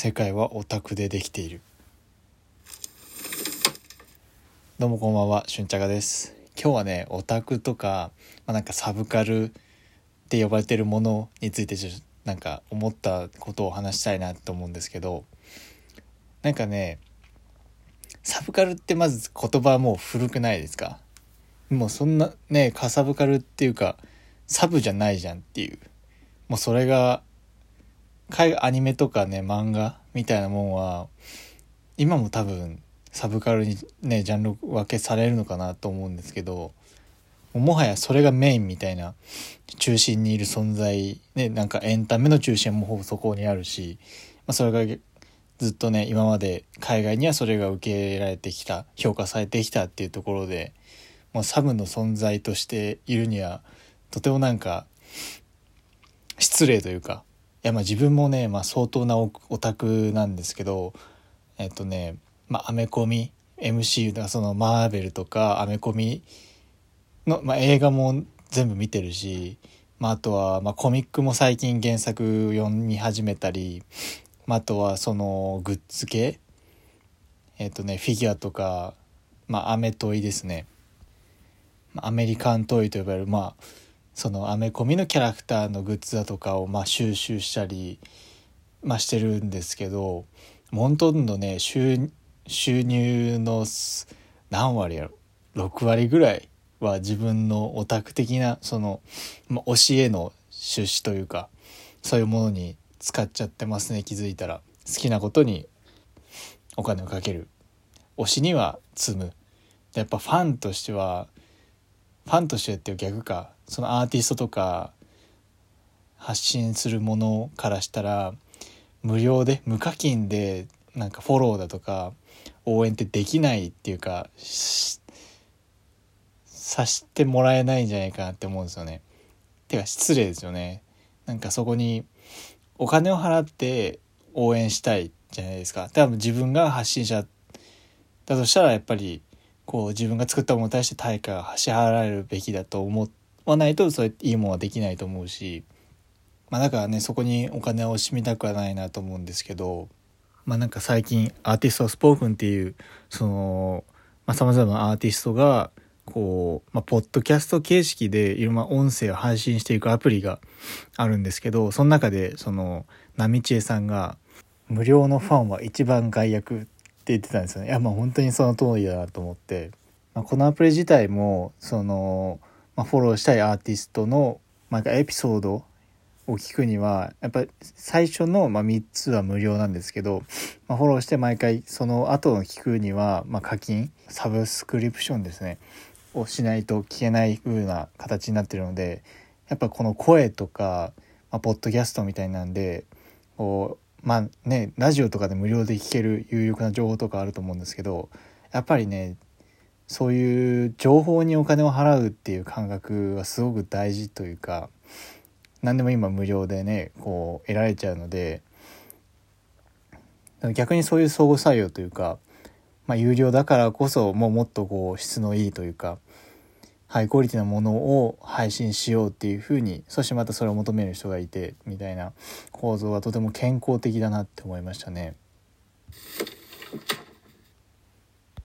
世界はオタクでできている。どうもこんばんはしゅんちゃがです。今日はねオタクとか、まあ、なんかサブカルって呼ばれてるものについてちょっとなんか思ったことを話したいなと思うんですけどなんかねサブカルってまず言葉もう古くないですか？もうそんなねカサブカルっていうかサブじゃないじゃんっていう。もうそれが海アニメとかね漫画みたいなもんは今も多分サブカルにねジャンル分けされるのかなと思うんですけどもはやそれがメインみたいな中心にいる存在ねなんかエンタメの中心もほぼそこにあるし、まあ、それがずっとね今まで海外にはそれが受け入れられてきた評価されてきたっていうところでもうサブの存在としているにはとてもなんか失礼というかやまあ自分もね、まあ、相当なオタクなんですけどえっとねまあアメコミ MCU だそのマーベルとかアメコミの、まあ、映画も全部見てるし、まあ、あとは、まあ、コミックも最近原作読み始めたり、まあ、あとはそのグッズ系えっ、とねフィギュアとか、まあ、アメトイですね。アメリカントイと呼ばれるまあそのアメコミのキャラクターのグッズだとかをまあ収集したり、まあ、してるんですけどほとんどね収収入の何割やろ？6割ぐらいは自分のオタク的なその、まあ、教えの出資というかそういうものに使っちゃってますね気づいたら。好きなことにお金をかける。推しには積む。やっぱファンとしてはファンとしてっていう逆かそのアーティストとか発信するものからしたら無料で無課金でなんかフォローだとか応援ってできないっていうかさしてもらえないんじゃないかなって思うんですよね。てか失礼ですよね。なんかそこにお金を払って応援したいじゃないですか。多分自分が発信者だとしたらやっぱりこう自分が作ったものに対して対価が支払われるべきだと思わないとそういいものはできないと思うしまあだからねそこにお金を惜しみたくはないなと思うんですけどまあなんか最近アーティストスポークンっていうそのさまざ、まなアーティストがこう、まあ、ポッドキャスト形式でいろんな音声を配信していくアプリがあるんですけどその中でその波千恵さんが「無料のファンは一番害悪」言ってたんですよね。いやまあ本当にその通りだなと思って、まあ、このアプリ自体もその、まあ、フォローしたいアーティストのなんかエピソードを聞くにはやっぱり最初のま3つは無料なんですけど、まあ、フォローして毎回その後の聞くにはま課金サブスクリプションですねをしないと聞けない風な形になってるのでやっぱこの声とか、まあ、ポッドキャストみたいなんでこうまあねラジオとかで無料で聞ける有力な情報とかあると思うんですけどやっぱりねそういう情報にお金を払うっていう感覚はすごく大事というか何でも今無料でねこう得られちゃうので逆にそういう相互作用というか、まあ、有料だからこそもうもっとこう質のいいというかハイクオリティなものを配信しようっていうふうにそしてまたそれを求める人がいてみたいな構造はとても健康的だなって思いましたね。